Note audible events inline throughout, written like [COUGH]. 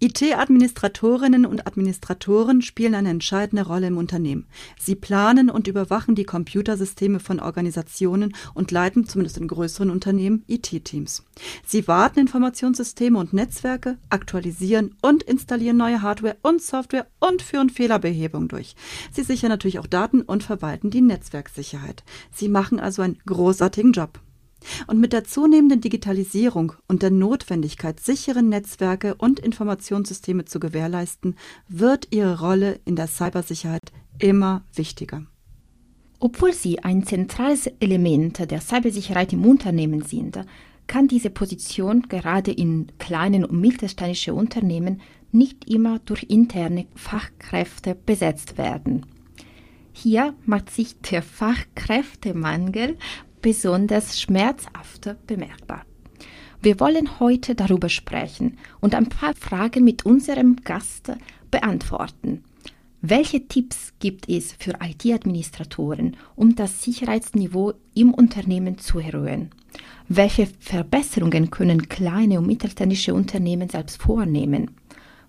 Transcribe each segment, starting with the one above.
IT-Administratorinnen und Administratoren spielen eine entscheidende Rolle im Unternehmen. Sie planen und überwachen die Computersysteme von Organisationen und leiten, zumindest in größeren Unternehmen, IT-Teams. Sie warten Informationssysteme und Netzwerke, aktualisieren und installieren neue Hardware und Software und führen Fehlerbehebung durch. Sie sichern natürlich auch Daten und verwalten die Netzwerksicherheit. Sie machen also einen großartigen Job. Und mit der zunehmenden Digitalisierung und der Notwendigkeit, sichere Netzwerke und Informationssysteme zu gewährleisten, wird ihre Rolle in der Cybersicherheit immer wichtiger. Obwohl sie ein zentrales Element der Cybersicherheit im Unternehmen sind, kann diese Position gerade in kleinen und mittelständischen Unternehmen nicht immer durch interne Fachkräfte besetzt werden. Hier macht sich der Fachkräftemangel besonders schmerzhaft bemerkbar. Wir wollen heute darüber sprechen und ein paar Fragen mit unserem Gast beantworten. Welche Tipps gibt es für IT-Administratoren, um das Sicherheitsniveau im Unternehmen zu erhöhen? Welche Verbesserungen können kleine und mittelständische Unternehmen selbst vornehmen?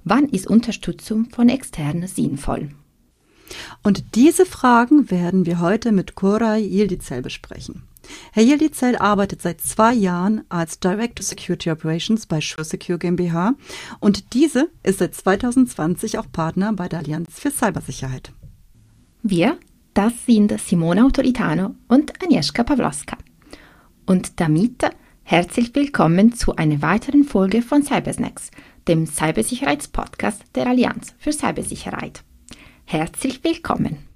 Wann ist Unterstützung von externen sinnvoll? Und diese Fragen werden wir heute mit Koray Yildizel besprechen. Herr Yildizel arbeitet seit zwei Jahren als Director Security Operations bei SureSecure GmbH und diese ist seit 2020 auch Partner bei der Allianz für Cybersicherheit. Wir, das sind Simona Autoritano und Agnieszka Pawlowska. Und damit herzlich willkommen zu einer weiteren Folge von Cybersnacks, dem Cybersicherheitspodcast der Allianz für Cybersicherheit. Herzlich willkommen!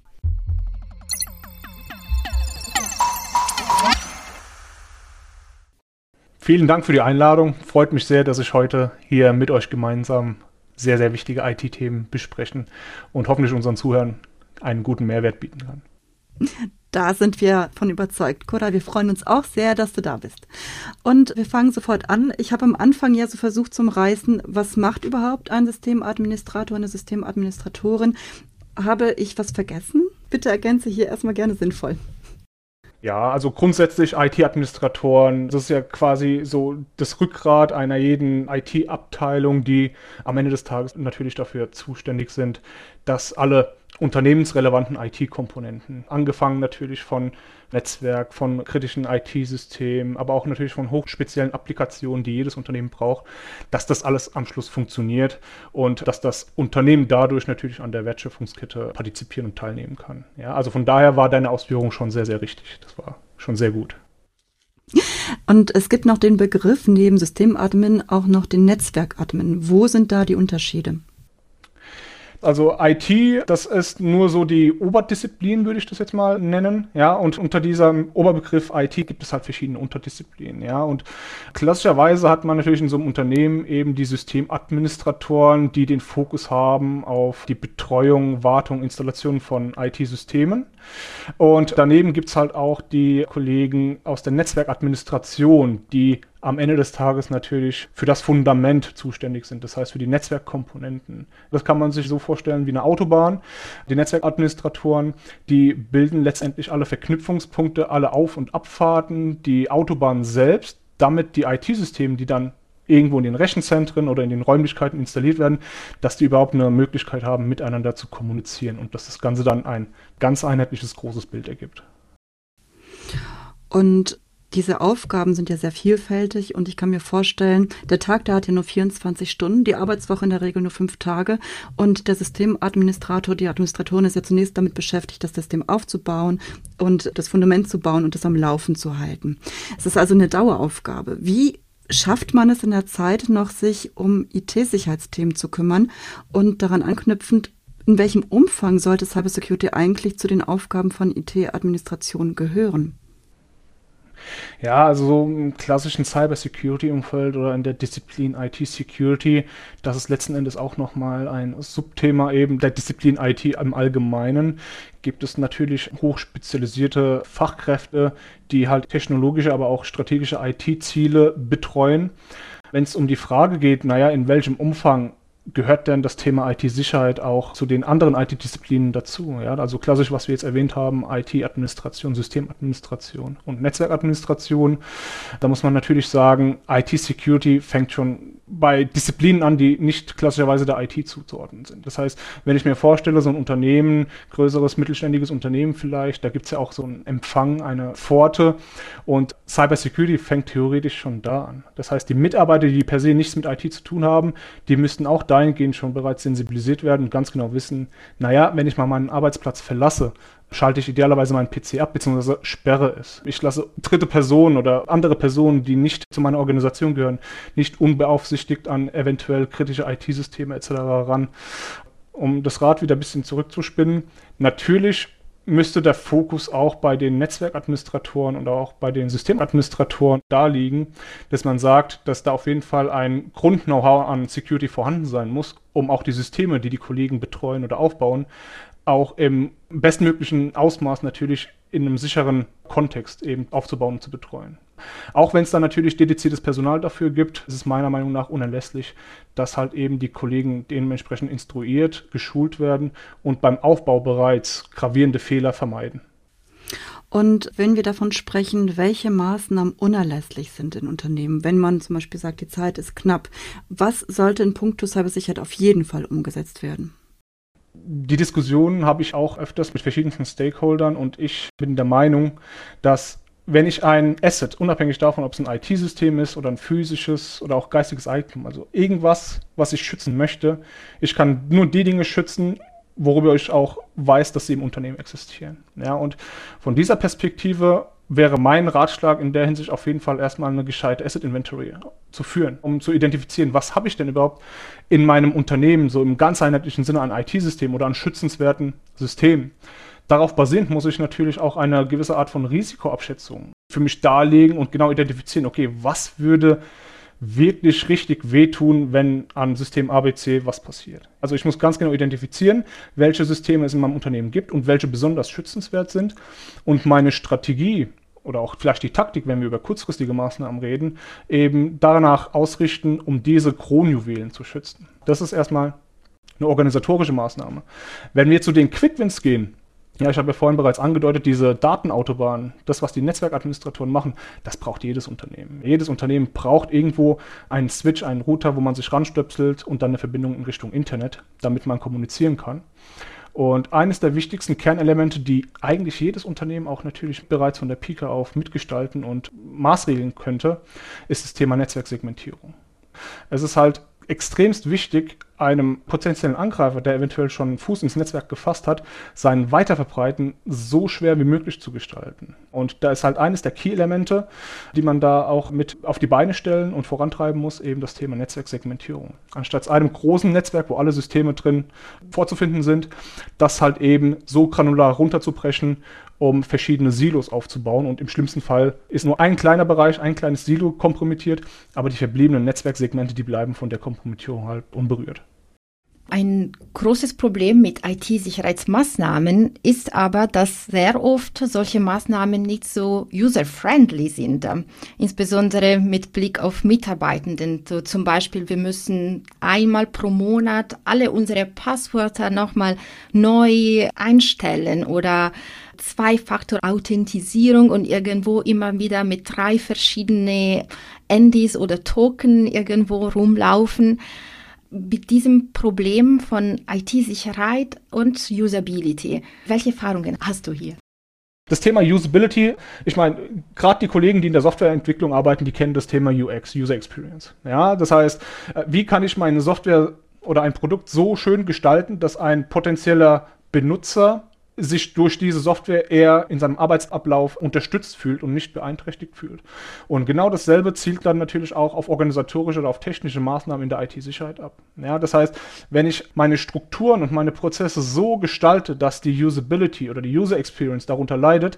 Vielen Dank für die Einladung. Freut mich sehr, dass ich heute hier mit euch gemeinsam sehr, sehr wichtige IT-Themen besprechen und hoffentlich unseren Zuhörern einen guten Mehrwert bieten kann. [LAUGHS] Da sind wir von überzeugt, Koda. Wir freuen uns auch sehr, dass du da bist. Und wir fangen sofort an. Ich habe am Anfang ja so versucht zum Reißen, was macht überhaupt ein Systemadministrator, eine Systemadministratorin? Habe ich was vergessen? Bitte ergänze hier erstmal gerne sinnvoll. Ja, also grundsätzlich IT-Administratoren, das ist ja quasi so das Rückgrat einer jeden IT-Abteilung, die am Ende des Tages natürlich dafür zuständig sind, dass alle unternehmensrelevanten IT-Komponenten, angefangen natürlich von Netzwerk, von kritischen IT-Systemen, aber auch natürlich von hochspeziellen Applikationen, die jedes Unternehmen braucht, dass das alles am Schluss funktioniert und dass das Unternehmen dadurch natürlich an der Wertschöpfungskette partizipieren und teilnehmen kann. Ja, also von daher war deine Ausführung schon sehr, sehr richtig. Das war schon sehr gut. Und es gibt noch den Begriff neben Systemadmin auch noch den Netzwerkadmin. Wo sind da die Unterschiede? Also IT, das ist nur so die Oberdisziplin, würde ich das jetzt mal nennen. Ja, und unter diesem Oberbegriff IT gibt es halt verschiedene Unterdisziplinen. Ja, und klassischerweise hat man natürlich in so einem Unternehmen eben die Systemadministratoren, die den Fokus haben auf die Betreuung, Wartung, Installation von IT-Systemen. Und daneben gibt es halt auch die Kollegen aus der Netzwerkadministration, die am Ende des Tages natürlich für das Fundament zuständig sind, das heißt für die Netzwerkkomponenten. Das kann man sich so vorstellen wie eine Autobahn. Die Netzwerkadministratoren, die bilden letztendlich alle Verknüpfungspunkte, alle Auf- und Abfahrten, die Autobahn selbst, damit die IT-Systeme, die dann irgendwo in den Rechenzentren oder in den Räumlichkeiten installiert werden, dass die überhaupt eine Möglichkeit haben, miteinander zu kommunizieren und dass das Ganze dann ein ganz einheitliches großes Bild ergibt. Und diese Aufgaben sind ja sehr vielfältig und ich kann mir vorstellen, der Tag, der hat ja nur 24 Stunden, die Arbeitswoche in der Regel nur fünf Tage und der Systemadministrator, die Administratorin ist ja zunächst damit beschäftigt, das System aufzubauen und das Fundament zu bauen und es am Laufen zu halten. Es ist also eine Daueraufgabe. Wie schafft man es in der Zeit noch, sich um IT-Sicherheitsthemen zu kümmern und daran anknüpfend, in welchem Umfang sollte Cybersecurity eigentlich zu den Aufgaben von IT-Administration gehören? Ja, also so im klassischen Cyber-Security-Umfeld oder in der Disziplin IT-Security, das ist letzten Endes auch nochmal ein Subthema eben der Disziplin IT im Allgemeinen, gibt es natürlich hochspezialisierte Fachkräfte, die halt technologische, aber auch strategische IT-Ziele betreuen. Wenn es um die Frage geht, naja, in welchem Umfang gehört denn das Thema IT-Sicherheit auch zu den anderen IT-Disziplinen dazu? Ja? Also klassisch, was wir jetzt erwähnt haben, IT-Administration, Systemadministration und Netzwerkadministration. Da muss man natürlich sagen, IT-Security fängt schon bei Disziplinen an, die nicht klassischerweise der IT zuzuordnen sind. Das heißt, wenn ich mir vorstelle, so ein Unternehmen, größeres mittelständiges Unternehmen vielleicht, da gibt es ja auch so einen Empfang, eine Pforte und Cybersecurity fängt theoretisch schon da an. Das heißt, die Mitarbeiter, die per se nichts mit IT zu tun haben, die müssten auch dahingehend schon bereits sensibilisiert werden und ganz genau wissen, naja, wenn ich mal meinen Arbeitsplatz verlasse, schalte ich idealerweise meinen PC ab, beziehungsweise sperre es. Ich lasse dritte Personen oder andere Personen, die nicht zu meiner Organisation gehören, nicht unbeaufsichtigt an eventuell kritische IT-Systeme etc. ran. Um das Rad wieder ein bisschen zurückzuspinnen, natürlich müsste der Fokus auch bei den Netzwerkadministratoren und auch bei den Systemadministratoren da liegen, dass man sagt, dass da auf jeden Fall ein Grund-Know-how an Security vorhanden sein muss, um auch die Systeme, die die Kollegen betreuen oder aufbauen, auch im bestmöglichen Ausmaß natürlich in einem sicheren Kontext eben aufzubauen und zu betreuen. Auch wenn es dann natürlich dediziertes Personal dafür gibt, ist es meiner Meinung nach unerlässlich, dass halt eben die Kollegen dementsprechend instruiert, geschult werden und beim Aufbau bereits gravierende Fehler vermeiden. Und wenn wir davon sprechen, welche Maßnahmen unerlässlich sind in Unternehmen, wenn man zum Beispiel sagt, die Zeit ist knapp, was sollte in puncto Cybersicherheit auf jeden Fall umgesetzt werden? Die Diskussion habe ich auch öfters mit verschiedenen Stakeholdern und ich bin der Meinung, dass wenn ich ein Asset, unabhängig davon, ob es ein IT-System ist oder ein physisches oder auch geistiges Eigentum, also irgendwas, was ich schützen möchte, ich kann nur die Dinge schützen, worüber ich auch weiß, dass sie im Unternehmen existieren. Ja, und von dieser Perspektive wäre mein Ratschlag in der Hinsicht auf jeden Fall erstmal eine gescheite Asset Inventory zu führen, um zu identifizieren, was habe ich denn überhaupt in meinem Unternehmen, so im ganz einheitlichen Sinne an IT-Systemen oder an schützenswerten Systemen. Darauf basierend muss ich natürlich auch eine gewisse Art von Risikoabschätzung für mich darlegen und genau identifizieren, okay, was würde wirklich richtig wehtun, wenn an System ABC was passiert. Also ich muss ganz genau identifizieren, welche Systeme es in meinem Unternehmen gibt und welche besonders schützenswert sind und meine Strategie oder auch vielleicht die Taktik, wenn wir über kurzfristige Maßnahmen reden, eben danach ausrichten, um diese Kronjuwelen zu schützen. Das ist erstmal eine organisatorische Maßnahme. Wenn wir zu den Quickwins gehen, ja, ich habe ja vorhin bereits angedeutet, diese Datenautobahn, das, was die Netzwerkadministratoren machen, das braucht jedes Unternehmen. Jedes Unternehmen braucht irgendwo einen Switch, einen Router, wo man sich ranstöpselt und dann eine Verbindung in Richtung Internet, damit man kommunizieren kann. Und eines der wichtigsten Kernelemente, die eigentlich jedes Unternehmen auch natürlich bereits von der Pike auf mitgestalten und maßregeln könnte, ist das Thema Netzwerksegmentierung. Es ist halt extremst wichtig, einem potenziellen Angreifer, der eventuell schon Fuß ins Netzwerk gefasst hat, sein Weiterverbreiten so schwer wie möglich zu gestalten. Und da ist halt eines der Key-Elemente, die man da auch mit auf die Beine stellen und vorantreiben muss, eben das Thema Netzwerksegmentierung. Anstatt einem großen Netzwerk, wo alle Systeme drin vorzufinden sind, das halt eben so granular runterzubrechen um verschiedene Silos aufzubauen. Und im schlimmsten Fall ist nur ein kleiner Bereich, ein kleines Silo kompromittiert, aber die verbliebenen Netzwerksegmente, die bleiben von der Kompromittierung halt unberührt. Ein großes Problem mit IT-Sicherheitsmaßnahmen ist aber, dass sehr oft solche Maßnahmen nicht so user-friendly sind, insbesondere mit Blick auf Mitarbeitenden. So zum Beispiel, wir müssen einmal pro Monat alle unsere Passwörter nochmal neu einstellen oder Zwei-Faktor-Authentisierung und irgendwo immer wieder mit drei verschiedene Handys oder Token irgendwo rumlaufen. Mit diesem Problem von IT-Sicherheit und Usability. Welche Erfahrungen hast du hier? Das Thema Usability, ich meine, gerade die Kollegen, die in der Softwareentwicklung arbeiten, die kennen das Thema UX, User Experience. Ja, das heißt, äh, wie kann ich meine Software oder ein Produkt so schön gestalten, dass ein potenzieller Benutzer sich durch diese Software eher in seinem Arbeitsablauf unterstützt fühlt und nicht beeinträchtigt fühlt. Und genau dasselbe zielt dann natürlich auch auf organisatorische oder auf technische Maßnahmen in der IT-Sicherheit ab. Ja, das heißt, wenn ich meine Strukturen und meine Prozesse so gestalte, dass die Usability oder die User Experience darunter leidet,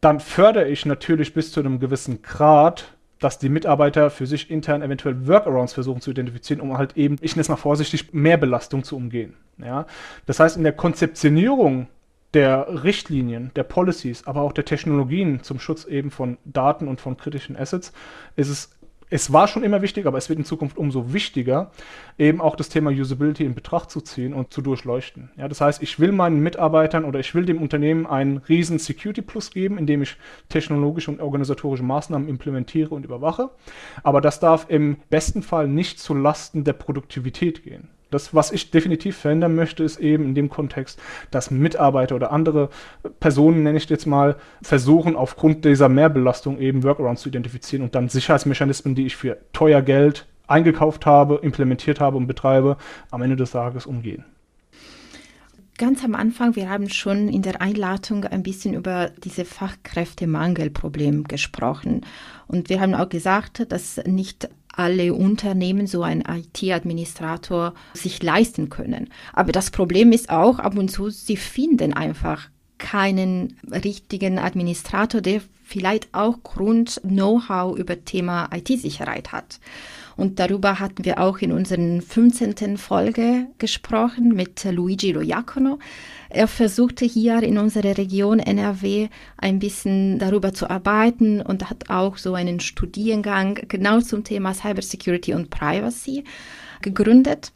dann fördere ich natürlich bis zu einem gewissen Grad dass die Mitarbeiter für sich intern eventuell Workarounds versuchen zu identifizieren, um halt eben, ich nenne es mal vorsichtig, mehr Belastung zu umgehen. Ja? Das heißt, in der Konzeptionierung der Richtlinien, der Policies, aber auch der Technologien zum Schutz eben von Daten und von kritischen Assets ist es es war schon immer wichtig, aber es wird in Zukunft umso wichtiger, eben auch das Thema Usability in Betracht zu ziehen und zu durchleuchten. Ja, das heißt, ich will meinen Mitarbeitern oder ich will dem Unternehmen einen riesen Security Plus geben, indem ich technologische und organisatorische Maßnahmen implementiere und überwache. Aber das darf im besten Fall nicht zu Lasten der Produktivität gehen. Das, was ich definitiv verändern möchte, ist eben in dem Kontext, dass Mitarbeiter oder andere Personen, nenne ich jetzt mal, versuchen, aufgrund dieser Mehrbelastung eben Workarounds zu identifizieren und dann Sicherheitsmechanismen, die ich für teuer Geld eingekauft habe, implementiert habe und betreibe, am Ende des Tages umgehen. Ganz am Anfang, wir haben schon in der Einladung ein bisschen über diese Fachkräftemangelproblem gesprochen. Und wir haben auch gesagt, dass nicht alle Unternehmen so einen IT-Administrator sich leisten können. Aber das Problem ist auch ab und zu, sie finden einfach keinen richtigen Administrator, der vielleicht auch Grund-Know-how über Thema IT-Sicherheit hat. Und darüber hatten wir auch in unseren 15. Folge gesprochen mit Luigi Loiacono. Er versuchte hier in unserer Region NRW ein bisschen darüber zu arbeiten und hat auch so einen Studiengang genau zum Thema Cybersecurity und Privacy gegründet.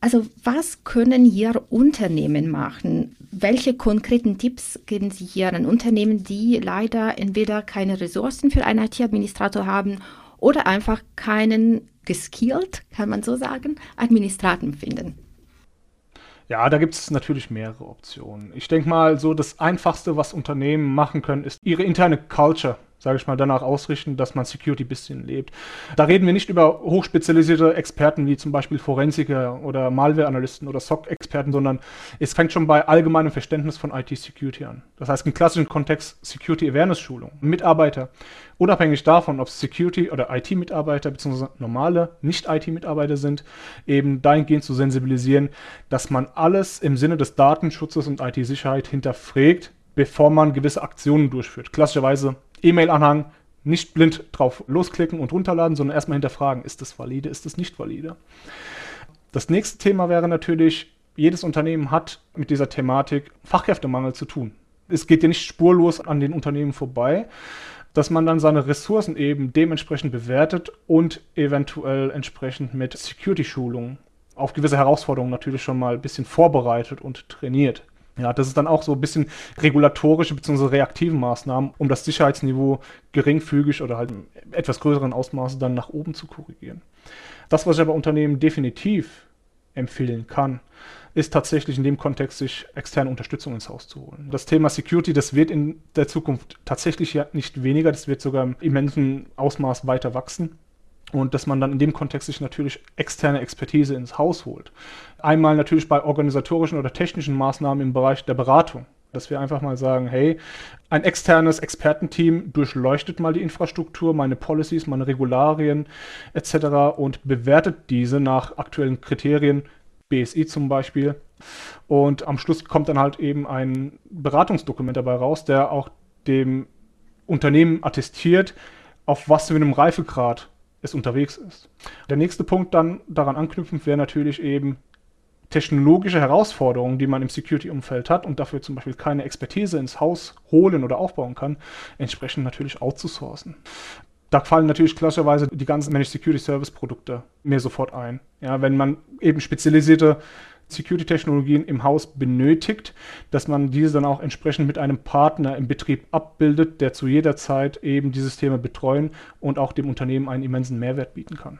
Also was können hier Unternehmen machen? Welche konkreten Tipps geben Sie hier an Unternehmen, die leider entweder keine Ressourcen für einen IT-Administrator haben oder einfach keinen geskillt, kann man so sagen, Administraten finden? Ja, da gibt es natürlich mehrere Optionen. Ich denke mal, so das Einfachste, was Unternehmen machen können, ist ihre interne Culture sage ich mal, danach ausrichten, dass man Security ein bisschen lebt. Da reden wir nicht über hochspezialisierte Experten wie zum Beispiel Forensiker oder Malware-Analysten oder SOC-Experten, sondern es fängt schon bei allgemeinem Verständnis von IT-Security an. Das heißt, im klassischen Kontext Security-Awareness-Schulung. Mitarbeiter, unabhängig davon, ob Security- oder IT-Mitarbeiter bzw. normale Nicht-IT-Mitarbeiter sind, eben dahingehend zu sensibilisieren, dass man alles im Sinne des Datenschutzes und IT-Sicherheit hinterfragt, bevor man gewisse Aktionen durchführt. Klassischerweise E-Mail-Anhang, nicht blind drauf losklicken und runterladen, sondern erstmal hinterfragen, ist das valide, ist das nicht valide. Das nächste Thema wäre natürlich, jedes Unternehmen hat mit dieser Thematik Fachkräftemangel zu tun. Es geht ja nicht spurlos an den Unternehmen vorbei, dass man dann seine Ressourcen eben dementsprechend bewertet und eventuell entsprechend mit Security-Schulungen auf gewisse Herausforderungen natürlich schon mal ein bisschen vorbereitet und trainiert. Ja, das ist dann auch so ein bisschen regulatorische bzw. reaktive Maßnahmen, um das Sicherheitsniveau geringfügig oder halt im etwas größeren Ausmaße dann nach oben zu korrigieren. Das, was ich aber Unternehmen definitiv empfehlen kann, ist tatsächlich in dem Kontext, sich externe Unterstützung ins Haus zu holen. Das Thema Security, das wird in der Zukunft tatsächlich ja nicht weniger, das wird sogar im immensen Ausmaß weiter wachsen und dass man dann in dem Kontext sich natürlich externe Expertise ins Haus holt. Einmal natürlich bei organisatorischen oder technischen Maßnahmen im Bereich der Beratung. Dass wir einfach mal sagen, hey, ein externes Expertenteam durchleuchtet mal die Infrastruktur, meine Policies, meine Regularien etc. und bewertet diese nach aktuellen Kriterien, BSI zum Beispiel. Und am Schluss kommt dann halt eben ein Beratungsdokument dabei raus, der auch dem Unternehmen attestiert, auf was für einem Reifegrad es unterwegs ist. Der nächste Punkt dann daran anknüpfend wäre natürlich eben technologische Herausforderungen, die man im Security-Umfeld hat und dafür zum Beispiel keine Expertise ins Haus holen oder aufbauen kann, entsprechend natürlich outzusourcen. Da fallen natürlich klassischerweise die ganzen Managed Security Service Produkte mir sofort ein. Ja, wenn man eben spezialisierte Security-Technologien im Haus benötigt, dass man diese dann auch entsprechend mit einem Partner im Betrieb abbildet, der zu jeder Zeit eben die Systeme betreuen und auch dem Unternehmen einen immensen Mehrwert bieten kann.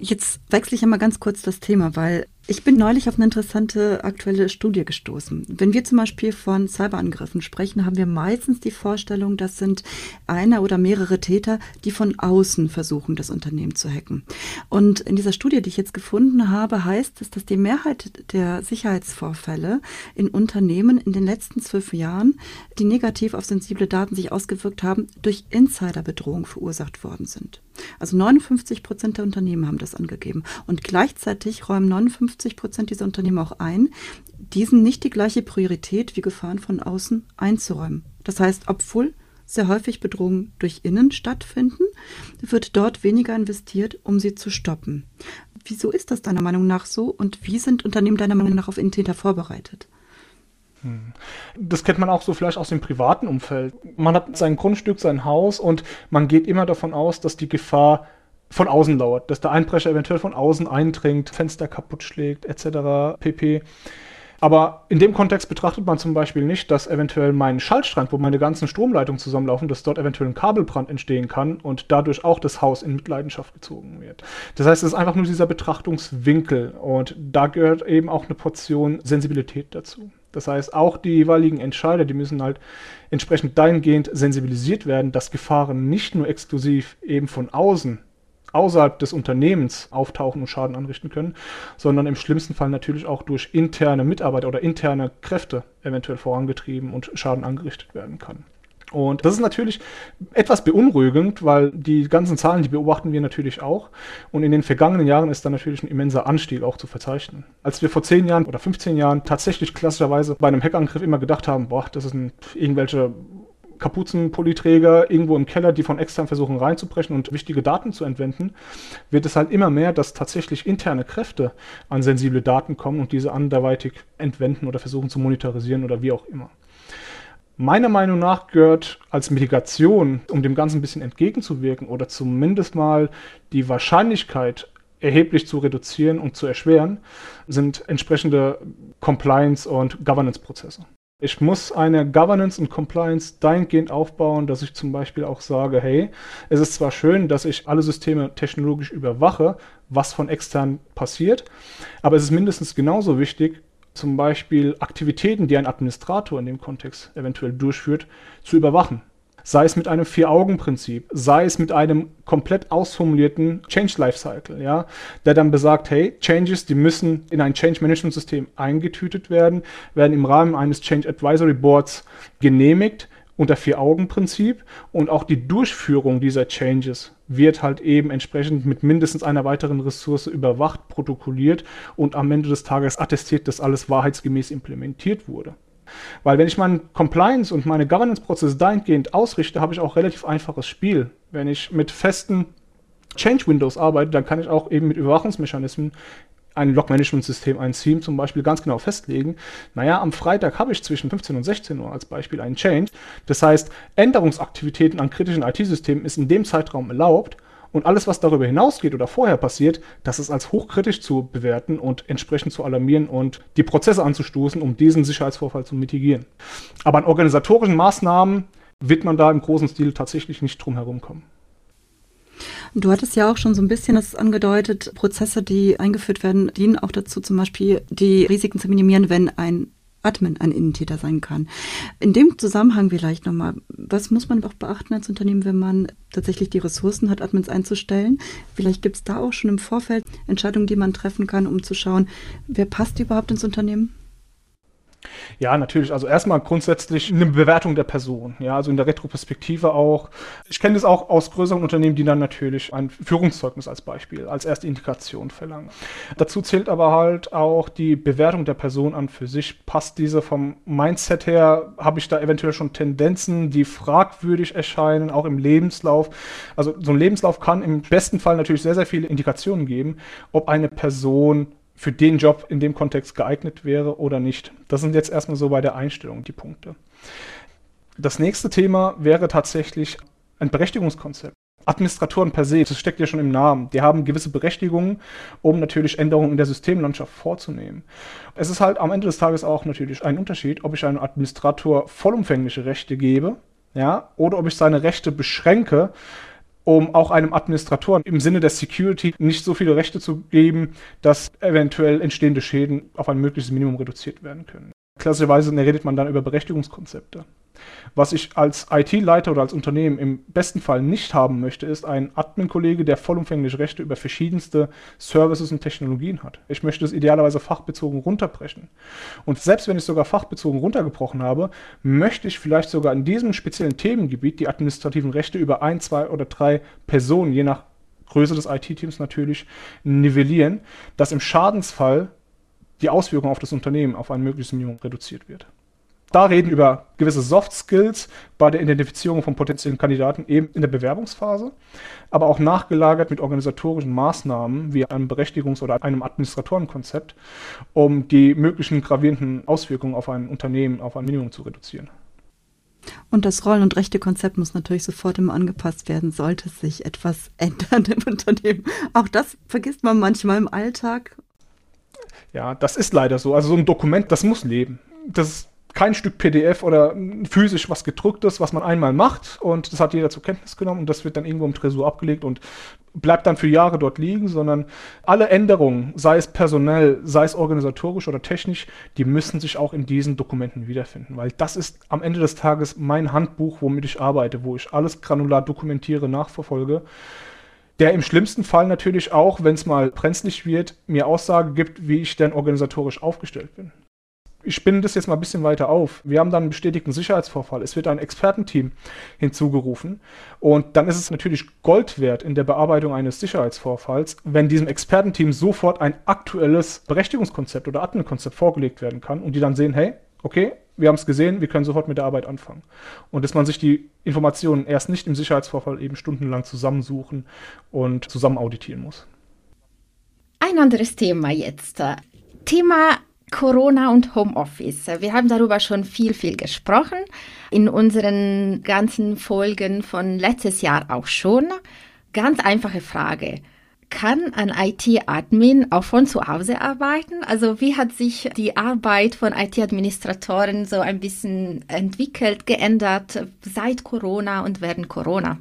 Jetzt wechsle ich einmal ganz kurz das Thema, weil ich bin neulich auf eine interessante aktuelle Studie gestoßen. Wenn wir zum Beispiel von Cyberangriffen sprechen, haben wir meistens die Vorstellung, das sind einer oder mehrere Täter, die von außen versuchen, das Unternehmen zu hacken. Und in dieser Studie, die ich jetzt gefunden habe, heißt es, dass die Mehrheit der Sicherheitsvorfälle in Unternehmen in den letzten zwölf Jahren, die negativ auf sensible Daten sich ausgewirkt haben, durch Insiderbedrohung verursacht worden sind. Also 59 Prozent der Unternehmen haben das angegeben. Und gleichzeitig räumen 59 50 Prozent dieser Unternehmen auch ein, diesen nicht die gleiche Priorität wie Gefahren von außen einzuräumen. Das heißt, obwohl sehr häufig Bedrohungen durch Innen stattfinden, wird dort weniger investiert, um sie zu stoppen. Wieso ist das deiner Meinung nach so und wie sind Unternehmen deiner Meinung nach auf Innentäter vorbereitet? Hm. Das kennt man auch so vielleicht aus dem privaten Umfeld. Man hat sein Grundstück, sein Haus und man geht immer davon aus, dass die Gefahr von außen lauert, dass der Einbrecher eventuell von außen eindringt, Fenster kaputt schlägt, etc. pp. Aber in dem Kontext betrachtet man zum Beispiel nicht, dass eventuell mein Schaltstrand, wo meine ganzen Stromleitungen zusammenlaufen, dass dort eventuell ein Kabelbrand entstehen kann und dadurch auch das Haus in Mitleidenschaft gezogen wird. Das heißt, es ist einfach nur dieser Betrachtungswinkel und da gehört eben auch eine Portion Sensibilität dazu. Das heißt, auch die jeweiligen Entscheider, die müssen halt entsprechend dahingehend sensibilisiert werden, dass Gefahren nicht nur exklusiv eben von außen außerhalb des Unternehmens auftauchen und Schaden anrichten können, sondern im schlimmsten Fall natürlich auch durch interne Mitarbeiter oder interne Kräfte eventuell vorangetrieben und Schaden angerichtet werden kann. Und das ist natürlich etwas beunruhigend, weil die ganzen Zahlen, die beobachten wir natürlich auch. Und in den vergangenen Jahren ist da natürlich ein immenser Anstieg auch zu verzeichnen. Als wir vor 10 Jahren oder 15 Jahren tatsächlich klassischerweise bei einem Hackangriff immer gedacht haben, boah, das ein, irgendwelche Kapuzenpolyträger irgendwo im Keller, die von extern versuchen reinzubrechen und wichtige Daten zu entwenden, wird es halt immer mehr, dass tatsächlich interne Kräfte an sensible Daten kommen und diese anderweitig entwenden oder versuchen zu monetarisieren oder wie auch immer. Meiner Meinung nach gehört als Mitigation, um dem Ganzen ein bisschen entgegenzuwirken oder zumindest mal die Wahrscheinlichkeit erheblich zu reduzieren und zu erschweren, sind entsprechende Compliance- und Governance-Prozesse. Ich muss eine Governance und Compliance dahingehend aufbauen, dass ich zum Beispiel auch sage, hey, es ist zwar schön, dass ich alle Systeme technologisch überwache, was von extern passiert, aber es ist mindestens genauso wichtig, zum Beispiel Aktivitäten, die ein Administrator in dem Kontext eventuell durchführt, zu überwachen. Sei es mit einem Vier-Augen-Prinzip, sei es mit einem komplett ausformulierten Change Lifecycle, ja, der dann besagt, hey, Changes, die müssen in ein Change Management System eingetütet werden, werden im Rahmen eines Change Advisory Boards genehmigt unter Vier-Augen-Prinzip und auch die Durchführung dieser Changes wird halt eben entsprechend mit mindestens einer weiteren Ressource überwacht, protokolliert und am Ende des Tages attestiert, dass alles wahrheitsgemäß implementiert wurde. Weil wenn ich meinen Compliance und meine Governance-Prozesse dahingehend ausrichte, habe ich auch relativ einfaches Spiel. Wenn ich mit festen Change-Windows arbeite, dann kann ich auch eben mit Überwachungsmechanismen ein Log-Management-System, ein Theme zum Beispiel ganz genau festlegen. Naja, am Freitag habe ich zwischen 15 und 16 Uhr als Beispiel einen Change. Das heißt, Änderungsaktivitäten an kritischen IT-Systemen ist in dem Zeitraum erlaubt und alles, was darüber hinausgeht oder vorher passiert, das ist als hochkritisch zu bewerten und entsprechend zu alarmieren und die Prozesse anzustoßen, um diesen Sicherheitsvorfall zu mitigieren. Aber an organisatorischen Maßnahmen wird man da im großen Stil tatsächlich nicht drum herum kommen. Du hattest ja auch schon so ein bisschen das angedeutet, Prozesse, die eingeführt werden, dienen auch dazu, zum Beispiel die Risiken zu minimieren, wenn ein Admin ein Innentäter sein kann. In dem Zusammenhang vielleicht nochmal, was muss man auch beachten als Unternehmen, wenn man tatsächlich die Ressourcen hat, Admins einzustellen? Vielleicht gibt es da auch schon im Vorfeld Entscheidungen, die man treffen kann, um zu schauen, wer passt überhaupt ins Unternehmen? Ja, natürlich. Also erstmal grundsätzlich eine Bewertung der Person. Ja, also in der Retroperspektive auch. Ich kenne das auch aus größeren Unternehmen, die dann natürlich ein Führungszeugnis als Beispiel, als erste Integration verlangen. Dazu zählt aber halt auch die Bewertung der Person an für sich. Passt diese vom Mindset her? Habe ich da eventuell schon Tendenzen, die fragwürdig erscheinen, auch im Lebenslauf? Also so ein Lebenslauf kann im besten Fall natürlich sehr, sehr viele Indikationen geben, ob eine Person für den Job in dem Kontext geeignet wäre oder nicht. Das sind jetzt erstmal so bei der Einstellung die Punkte. Das nächste Thema wäre tatsächlich ein Berechtigungskonzept. Administratoren per se, das steckt ja schon im Namen, die haben gewisse Berechtigungen, um natürlich Änderungen in der Systemlandschaft vorzunehmen. Es ist halt am Ende des Tages auch natürlich ein Unterschied, ob ich einem Administrator vollumfängliche Rechte gebe, ja, oder ob ich seine Rechte beschränke, um auch einem Administrator im Sinne der Security nicht so viele Rechte zu geben, dass eventuell entstehende Schäden auf ein mögliches Minimum reduziert werden können. Klassischerweise redet man dann über Berechtigungskonzepte. Was ich als IT-Leiter oder als Unternehmen im besten Fall nicht haben möchte, ist ein Admin-Kollege, der vollumfänglich Rechte über verschiedenste Services und Technologien hat. Ich möchte es idealerweise fachbezogen runterbrechen. Und selbst wenn ich sogar fachbezogen runtergebrochen habe, möchte ich vielleicht sogar in diesem speziellen Themengebiet die administrativen Rechte über ein, zwei oder drei Personen, je nach Größe des IT-Teams natürlich, nivellieren, dass im Schadensfall die Auswirkung auf das Unternehmen auf ein mögliches Minimum reduziert wird. da reden über gewisse Soft Skills bei der Identifizierung von potenziellen Kandidaten eben in der Bewerbungsphase, aber auch nachgelagert mit organisatorischen Maßnahmen wie einem Berechtigungs- oder einem Administratorenkonzept, um die möglichen gravierenden Auswirkungen auf ein Unternehmen auf ein Minimum zu reduzieren. Und das Rollen- und Rechtekonzept muss natürlich sofort immer angepasst werden, sollte sich etwas [LAUGHS] ändern im Unternehmen. Auch das vergisst man manchmal im Alltag. Ja, das ist leider so. Also so ein Dokument, das muss leben. Das kein Stück PDF oder physisch was gedrucktes, was man einmal macht und das hat jeder zur Kenntnis genommen und das wird dann irgendwo im Tresor abgelegt und bleibt dann für Jahre dort liegen, sondern alle Änderungen, sei es personell, sei es organisatorisch oder technisch, die müssen sich auch in diesen Dokumenten wiederfinden, weil das ist am Ende des Tages mein Handbuch, womit ich arbeite, wo ich alles granular dokumentiere, nachverfolge der im schlimmsten Fall natürlich auch, wenn es mal brenzlig wird, mir Aussage gibt, wie ich denn organisatorisch aufgestellt bin ich spinne das jetzt mal ein bisschen weiter auf. Wir haben dann einen bestätigten Sicherheitsvorfall. Es wird ein Expertenteam hinzugerufen. Und dann ist es natürlich Gold wert in der Bearbeitung eines Sicherheitsvorfalls, wenn diesem Expertenteam sofort ein aktuelles Berechtigungskonzept oder Admin-Konzept vorgelegt werden kann und die dann sehen, hey, okay, wir haben es gesehen, wir können sofort mit der Arbeit anfangen. Und dass man sich die Informationen erst nicht im Sicherheitsvorfall eben stundenlang zusammensuchen und zusammen auditieren muss. Ein anderes Thema jetzt. Thema Corona und Homeoffice. Wir haben darüber schon viel, viel gesprochen. In unseren ganzen Folgen von letztes Jahr auch schon. Ganz einfache Frage. Kann ein IT-Admin auch von zu Hause arbeiten? Also wie hat sich die Arbeit von IT-Administratoren so ein bisschen entwickelt, geändert seit Corona und während Corona?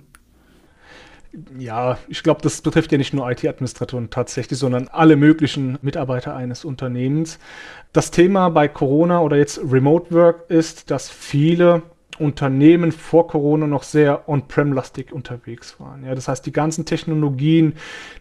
ja, ich glaube, das betrifft ja nicht nur IT-Administratoren tatsächlich, sondern alle möglichen Mitarbeiter eines Unternehmens. Das Thema bei Corona oder jetzt Remote Work ist, dass viele Unternehmen vor Corona noch sehr on-prem-lastig unterwegs waren. Ja, das heißt, die ganzen Technologien,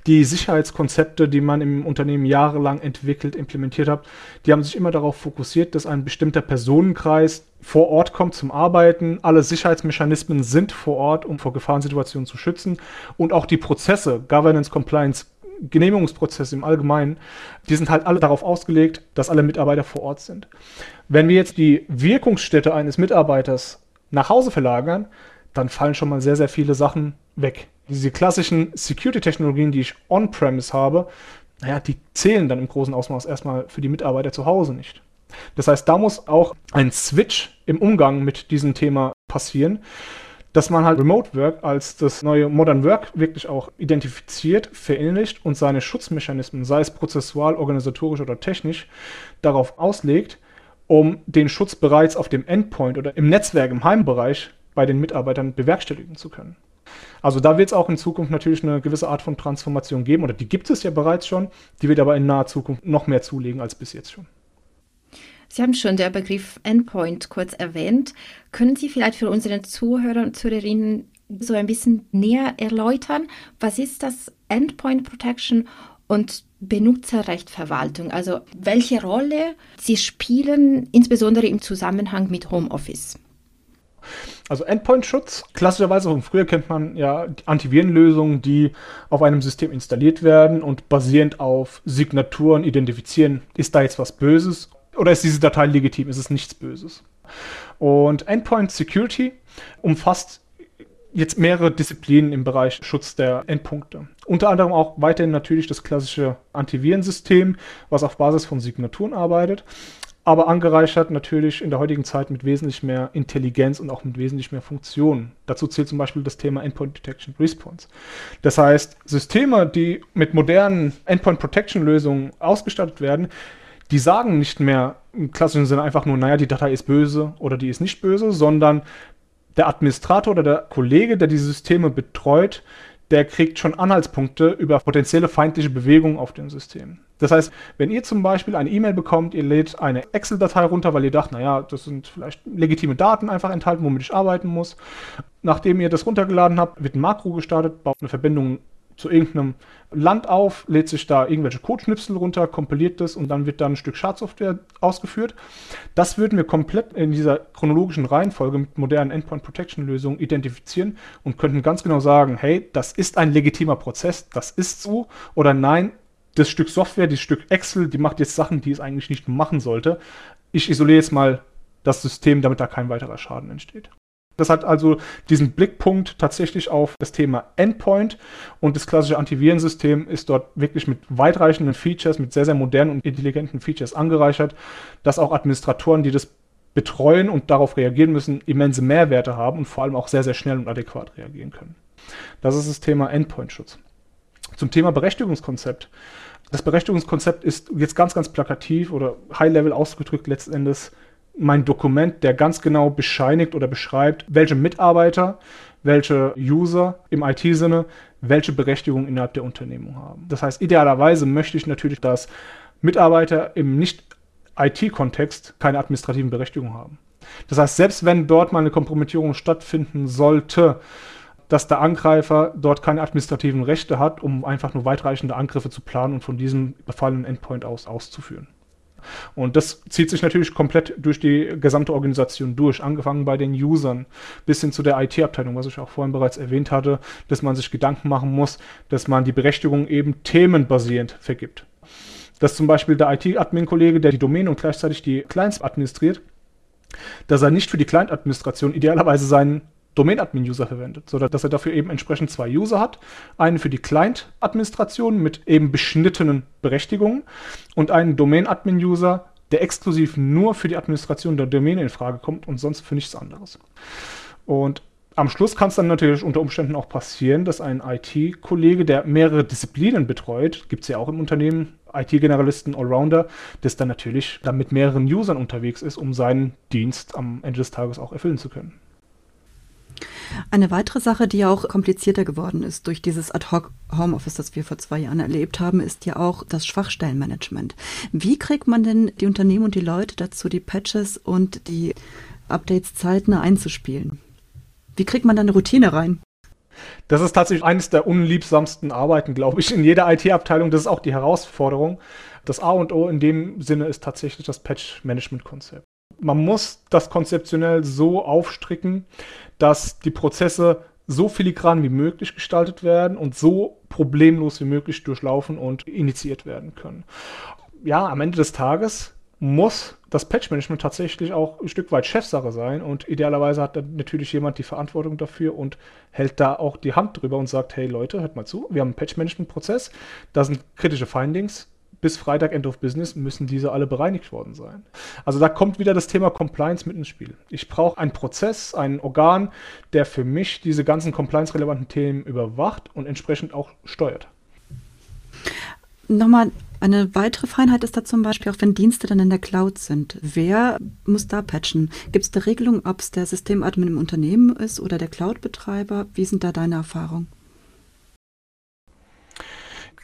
die Sicherheitskonzepte, die man im Unternehmen jahrelang entwickelt, implementiert hat, die haben sich immer darauf fokussiert, dass ein bestimmter Personenkreis vor Ort kommt zum Arbeiten. Alle Sicherheitsmechanismen sind vor Ort, um vor Gefahrensituationen zu schützen. Und auch die Prozesse, Governance, Compliance, Genehmigungsprozesse im Allgemeinen, die sind halt alle darauf ausgelegt, dass alle Mitarbeiter vor Ort sind. Wenn wir jetzt die Wirkungsstätte eines Mitarbeiters nach Hause verlagern, dann fallen schon mal sehr, sehr viele Sachen weg. Diese klassischen Security-Technologien, die ich on-premise habe, naja, die zählen dann im großen Ausmaß erstmal für die Mitarbeiter zu Hause nicht. Das heißt, da muss auch ein Switch im Umgang mit diesem Thema passieren, dass man halt Remote Work als das neue Modern Work wirklich auch identifiziert, verinnerlicht und seine Schutzmechanismen, sei es prozessual, organisatorisch oder technisch, darauf auslegt, um den Schutz bereits auf dem Endpoint oder im Netzwerk, im Heimbereich bei den Mitarbeitern bewerkstelligen zu können. Also da wird es auch in Zukunft natürlich eine gewisse Art von Transformation geben, oder die gibt es ja bereits schon, die wird aber in naher Zukunft noch mehr zulegen als bis jetzt schon. Sie haben schon den Begriff Endpoint kurz erwähnt. Können Sie vielleicht für unsere Zuhörer und Zuhörerinnen so ein bisschen näher erläutern, was ist das Endpoint Protection und Benutzerrechtverwaltung? Also welche Rolle sie spielen, insbesondere im Zusammenhang mit Homeoffice? Also Endpoint-Schutz, klassischerweise von früher kennt man ja Antivirenlösungen, die auf einem System installiert werden und basierend auf Signaturen identifizieren, ist da jetzt was Böses oder ist diese Datei legitim, ist es nichts Böses. Und Endpoint Security umfasst jetzt mehrere Disziplinen im Bereich Schutz der Endpunkte. Unter anderem auch weiterhin natürlich das klassische Antivirensystem, was auf Basis von Signaturen arbeitet, aber angereichert natürlich in der heutigen Zeit mit wesentlich mehr Intelligenz und auch mit wesentlich mehr Funktionen. Dazu zählt zum Beispiel das Thema Endpoint Detection Response. Das heißt, Systeme, die mit modernen Endpoint Protection Lösungen ausgestattet werden, die sagen nicht mehr im klassischen Sinne einfach nur, naja, die Datei ist böse oder die ist nicht böse, sondern der Administrator oder der Kollege, der diese Systeme betreut, der kriegt schon Anhaltspunkte über potenzielle feindliche Bewegungen auf dem System. Das heißt, wenn ihr zum Beispiel eine E-Mail bekommt, ihr lädt eine Excel-Datei runter, weil ihr dacht, naja, das sind vielleicht legitime Daten einfach enthalten, womit ich arbeiten muss. Nachdem ihr das runtergeladen habt, wird ein Makro gestartet, baut eine Verbindung zu irgendeinem Land auf, lädt sich da irgendwelche Codeschnipsel runter, kompiliert das und dann wird da ein Stück Schadsoftware ausgeführt. Das würden wir komplett in dieser chronologischen Reihenfolge mit modernen Endpoint Protection Lösungen identifizieren und könnten ganz genau sagen, hey, das ist ein legitimer Prozess, das ist so oder nein, das Stück Software, das Stück Excel, die macht jetzt Sachen, die es eigentlich nicht machen sollte. Ich isoliere jetzt mal das System, damit da kein weiterer Schaden entsteht. Das hat also diesen Blickpunkt tatsächlich auf das Thema Endpoint und das klassische Antivirensystem ist dort wirklich mit weitreichenden Features, mit sehr, sehr modernen und intelligenten Features angereichert, dass auch Administratoren, die das betreuen und darauf reagieren müssen, immense Mehrwerte haben und vor allem auch sehr, sehr schnell und adäquat reagieren können. Das ist das Thema Endpoint-Schutz. Zum Thema Berechtigungskonzept. Das Berechtigungskonzept ist jetzt ganz, ganz plakativ oder high-level ausgedrückt letzten Endes mein Dokument, der ganz genau bescheinigt oder beschreibt, welche Mitarbeiter, welche User im IT-Sinne welche Berechtigung innerhalb der Unternehmung haben. Das heißt, idealerweise möchte ich natürlich, dass Mitarbeiter im Nicht-IT-Kontext keine administrativen Berechtigungen haben. Das heißt, selbst wenn dort mal eine Kompromittierung stattfinden sollte, dass der Angreifer dort keine administrativen Rechte hat, um einfach nur weitreichende Angriffe zu planen und von diesem befallenen Endpoint aus auszuführen. Und das zieht sich natürlich komplett durch die gesamte Organisation durch, angefangen bei den Usern bis hin zu der IT-Abteilung, was ich auch vorhin bereits erwähnt hatte, dass man sich Gedanken machen muss, dass man die Berechtigung eben themenbasierend vergibt. Dass zum Beispiel der IT-Admin-Kollege, der die Domäne und gleichzeitig die Clients administriert, dass er nicht für die Client-Administration idealerweise seinen Domain-Admin-User verwendet, sondern dass er dafür eben entsprechend zwei User hat. Einen für die Client-Administration mit eben beschnittenen Berechtigungen und einen Domain-Admin-User, der exklusiv nur für die Administration der Domäne in Frage kommt und sonst für nichts anderes. Und am Schluss kann es dann natürlich unter Umständen auch passieren, dass ein IT-Kollege, der mehrere Disziplinen betreut, gibt es ja auch im Unternehmen, IT-Generalisten, Allrounder, das dann natürlich dann mit mehreren Usern unterwegs ist, um seinen Dienst am Ende des Tages auch erfüllen zu können. Eine weitere Sache, die auch komplizierter geworden ist durch dieses Ad-Hoc-Homeoffice, das wir vor zwei Jahren erlebt haben, ist ja auch das Schwachstellenmanagement. Wie kriegt man denn die Unternehmen und die Leute dazu, die Patches und die Updates zeitnah einzuspielen? Wie kriegt man da eine Routine rein? Das ist tatsächlich eines der unliebsamsten Arbeiten, glaube ich, in jeder IT-Abteilung. Das ist auch die Herausforderung. Das A und O in dem Sinne ist tatsächlich das Patch-Management-Konzept. Man muss das konzeptionell so aufstricken, dass die Prozesse so filigran wie möglich gestaltet werden und so problemlos wie möglich durchlaufen und initiiert werden können. Ja, am Ende des Tages muss das Patch-Management tatsächlich auch ein Stück weit Chefsache sein und idealerweise hat dann natürlich jemand die Verantwortung dafür und hält da auch die Hand drüber und sagt, hey Leute, hört mal zu, wir haben einen Patch-Management-Prozess, da sind kritische Findings, bis Freitag End of Business müssen diese alle bereinigt worden sein. Also da kommt wieder das Thema Compliance mit ins Spiel. Ich brauche einen Prozess, ein Organ, der für mich diese ganzen compliance-relevanten Themen überwacht und entsprechend auch steuert. Nochmal eine weitere Feinheit ist da zum Beispiel auch, wenn Dienste dann in der Cloud sind. Wer muss da patchen? Gibt es eine Regelung, ob es der Systemadmin im Unternehmen ist oder der Cloud-Betreiber? Wie sind da deine Erfahrungen?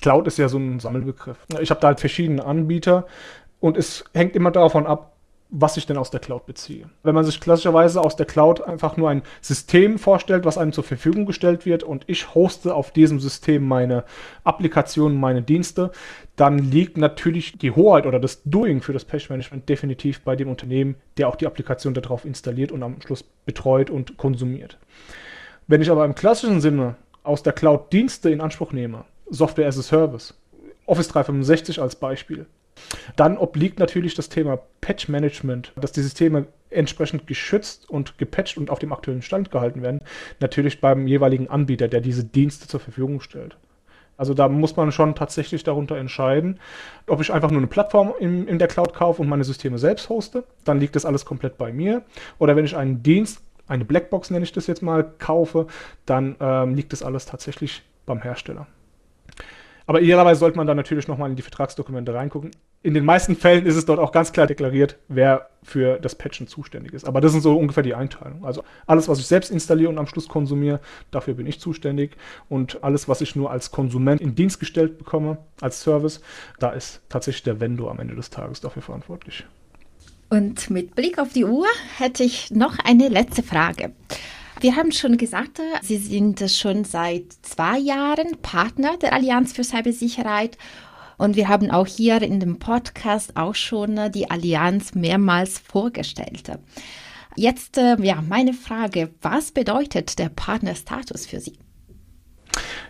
Cloud ist ja so ein Sammelbegriff. Ich habe da halt verschiedene Anbieter und es hängt immer davon ab, was ich denn aus der Cloud beziehe. Wenn man sich klassischerweise aus der Cloud einfach nur ein System vorstellt, was einem zur Verfügung gestellt wird und ich hoste auf diesem System meine Applikationen, meine Dienste, dann liegt natürlich die Hoheit oder das Doing für das Patch-Management definitiv bei dem Unternehmen, der auch die Applikation darauf installiert und am Schluss betreut und konsumiert. Wenn ich aber im klassischen Sinne aus der Cloud Dienste in Anspruch nehme, Software as a Service. Office 365 als Beispiel. Dann obliegt natürlich das Thema Patch Management, dass die Systeme entsprechend geschützt und gepatcht und auf dem aktuellen Stand gehalten werden, natürlich beim jeweiligen Anbieter, der diese Dienste zur Verfügung stellt. Also da muss man schon tatsächlich darunter entscheiden, ob ich einfach nur eine Plattform in, in der Cloud kaufe und meine Systeme selbst hoste, dann liegt das alles komplett bei mir. Oder wenn ich einen Dienst, eine Blackbox nenne ich das jetzt mal, kaufe, dann ähm, liegt das alles tatsächlich beim Hersteller. Aber idealerweise sollte man dann natürlich nochmal in die Vertragsdokumente reingucken. In den meisten Fällen ist es dort auch ganz klar deklariert, wer für das Patchen zuständig ist. Aber das sind so ungefähr die Einteilung. Also alles, was ich selbst installiere und am Schluss konsumiere, dafür bin ich zuständig. Und alles, was ich nur als Konsument in Dienst gestellt bekomme, als Service, da ist tatsächlich der Vendor am Ende des Tages dafür verantwortlich. Und mit Blick auf die Uhr hätte ich noch eine letzte Frage. Wir haben schon gesagt, Sie sind schon seit zwei Jahren Partner der Allianz für Cybersicherheit. Und wir haben auch hier in dem Podcast auch schon die Allianz mehrmals vorgestellt. Jetzt, äh, ja, meine Frage, was bedeutet der Partnerstatus für Sie?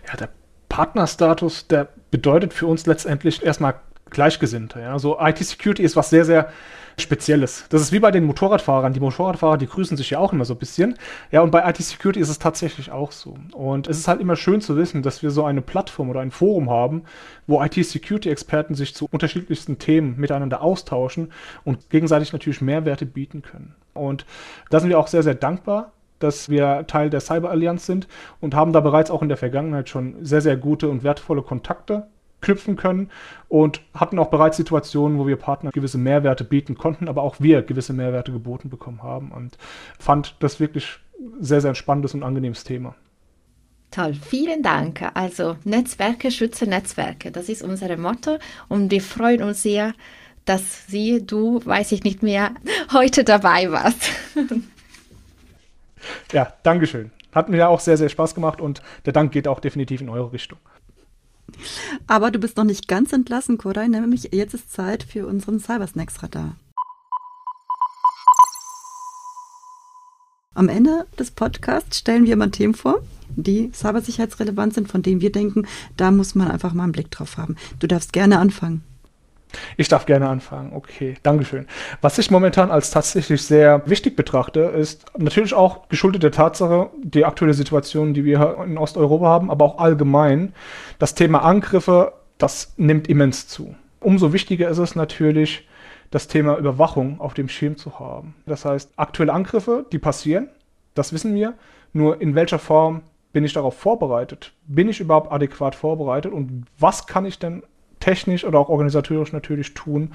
Ja, der Partnerstatus, der bedeutet für uns letztendlich erstmal Gleichgesinnte. Ja. So IT-Security ist was sehr, sehr Spezielles. Das ist wie bei den Motorradfahrern. Die Motorradfahrer, die grüßen sich ja auch immer so ein bisschen. Ja, und bei IT-Security ist es tatsächlich auch so. Und es ist halt immer schön zu wissen, dass wir so eine Plattform oder ein Forum haben, wo IT-Security-Experten sich zu unterschiedlichsten Themen miteinander austauschen und gegenseitig natürlich Mehrwerte bieten können. Und da sind wir auch sehr, sehr dankbar dass wir Teil der Cyber-Allianz sind und haben da bereits auch in der Vergangenheit schon sehr, sehr gute und wertvolle Kontakte knüpfen können und hatten auch bereits Situationen, wo wir Partner gewisse Mehrwerte bieten konnten, aber auch wir gewisse Mehrwerte geboten bekommen haben und fand das wirklich sehr, sehr spannendes und angenehmes Thema. Toll, vielen Dank. Also Netzwerke schützen Netzwerke, das ist unser Motto und wir freuen uns sehr, dass Sie, du, weiß ich nicht mehr, [LAUGHS] heute dabei warst. Ja, Dankeschön. Hat mir auch sehr, sehr Spaß gemacht und der Dank geht auch definitiv in eure Richtung. Aber du bist noch nicht ganz entlassen, Koray, nämlich jetzt ist Zeit für unseren Cybersnacks-Radar. Am Ende des Podcasts stellen wir immer Themen vor, die cybersicherheitsrelevant sind, von denen wir denken, da muss man einfach mal einen Blick drauf haben. Du darfst gerne anfangen. Ich darf gerne anfangen. Okay, Dankeschön. Was ich momentan als tatsächlich sehr wichtig betrachte, ist natürlich auch geschuldet der Tatsache, die aktuelle Situation, die wir in Osteuropa haben, aber auch allgemein, das Thema Angriffe, das nimmt immens zu. Umso wichtiger ist es natürlich, das Thema Überwachung auf dem Schirm zu haben. Das heißt, aktuelle Angriffe, die passieren, das wissen wir, nur in welcher Form bin ich darauf vorbereitet? Bin ich überhaupt adäquat vorbereitet und was kann ich denn technisch oder auch organisatorisch natürlich tun,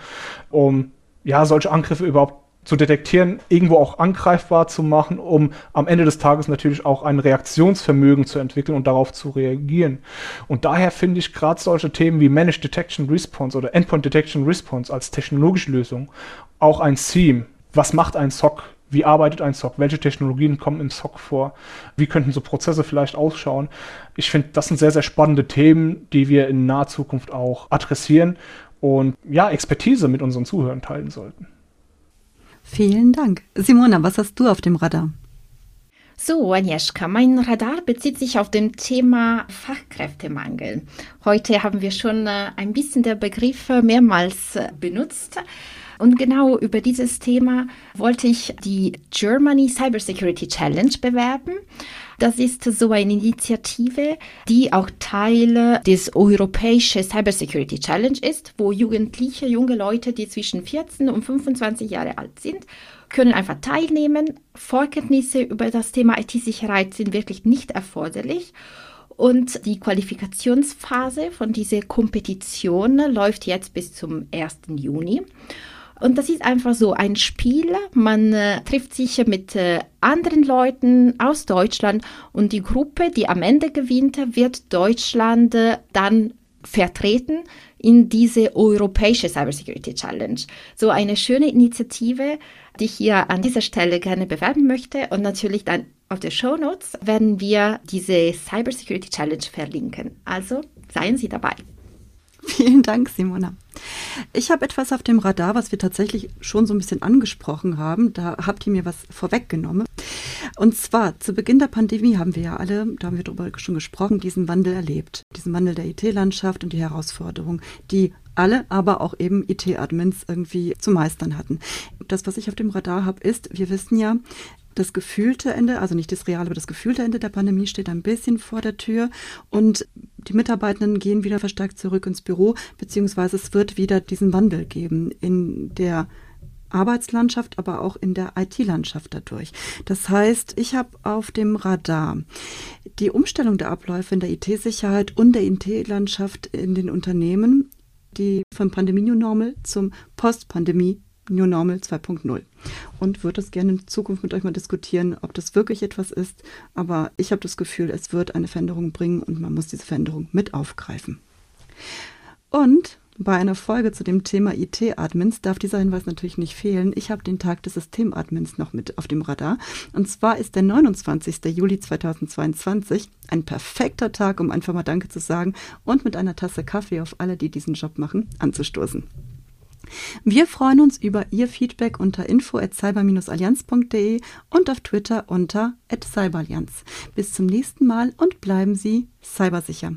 um ja solche Angriffe überhaupt zu detektieren, irgendwo auch angreifbar zu machen, um am Ende des Tages natürlich auch ein Reaktionsvermögen zu entwickeln und darauf zu reagieren. Und daher finde ich gerade solche Themen wie Managed Detection Response oder Endpoint Detection Response als technologische Lösung auch ein Theme. Was macht ein SOC wie arbeitet ein SOC? Welche Technologien kommen im SOC vor? Wie könnten so Prozesse vielleicht ausschauen? Ich finde, das sind sehr, sehr spannende Themen, die wir in naher Zukunft auch adressieren und ja, Expertise mit unseren Zuhörern teilen sollten. Vielen Dank. Simona, was hast du auf dem Radar? So, Agnieszka, mein Radar bezieht sich auf dem Thema Fachkräftemangel. Heute haben wir schon äh, ein bisschen der Begriffe mehrmals äh, benutzt. Und genau über dieses Thema wollte ich die Germany Cybersecurity Challenge bewerben. Das ist so eine Initiative, die auch Teil des europäischen Cybersecurity Challenge ist, wo Jugendliche, junge Leute, die zwischen 14 und 25 Jahre alt sind, können einfach teilnehmen. Vorkenntnisse über das Thema IT-Sicherheit sind wirklich nicht erforderlich. Und die Qualifikationsphase von dieser Kompetition läuft jetzt bis zum 1. Juni. Und das ist einfach so ein Spiel. Man äh, trifft sich mit äh, anderen Leuten aus Deutschland und die Gruppe, die am Ende gewinnt, wird Deutschland äh, dann vertreten in diese europäische Cybersecurity Challenge. So eine schöne Initiative, die ich hier an dieser Stelle gerne bewerben möchte und natürlich dann auf der Show Notes werden wir diese Cybersecurity Challenge verlinken. Also seien Sie dabei. [LAUGHS] Vielen Dank, Simona. Ich habe etwas auf dem Radar, was wir tatsächlich schon so ein bisschen angesprochen haben. Da habt ihr mir was vorweggenommen. Und zwar zu Beginn der Pandemie haben wir ja alle, da haben wir darüber schon gesprochen, diesen Wandel erlebt. Diesen Wandel der IT-Landschaft und die Herausforderungen, die alle, aber auch eben IT-Admins irgendwie zu meistern hatten. Das, was ich auf dem Radar habe, ist, wir wissen ja, das gefühlte Ende, also nicht das reale, aber das gefühlte Ende der Pandemie steht ein bisschen vor der Tür und die Mitarbeitenden gehen wieder verstärkt zurück ins Büro, beziehungsweise es wird wieder diesen Wandel geben in der Arbeitslandschaft, aber auch in der IT-Landschaft dadurch. Das heißt, ich habe auf dem Radar die Umstellung der Abläufe in der IT-Sicherheit und der IT-Landschaft in den Unternehmen, die vom Pandemie New Normal zum Post-Pandemie New Normal 2.0 und würde es gerne in Zukunft mit euch mal diskutieren, ob das wirklich etwas ist. Aber ich habe das Gefühl, es wird eine Veränderung bringen und man muss diese Veränderung mit aufgreifen. Und bei einer Folge zu dem Thema IT-Admins darf dieser Hinweis natürlich nicht fehlen. Ich habe den Tag des Systemadmins noch mit auf dem Radar. Und zwar ist der 29. Juli 2022 ein perfekter Tag, um einfach mal Danke zu sagen und mit einer Tasse Kaffee auf alle, die diesen Job machen, anzustoßen. Wir freuen uns über Ihr Feedback unter info@cyber-allianz.de und auf Twitter unter @cyberallianz. Bis zum nächsten Mal und bleiben Sie cybersicher.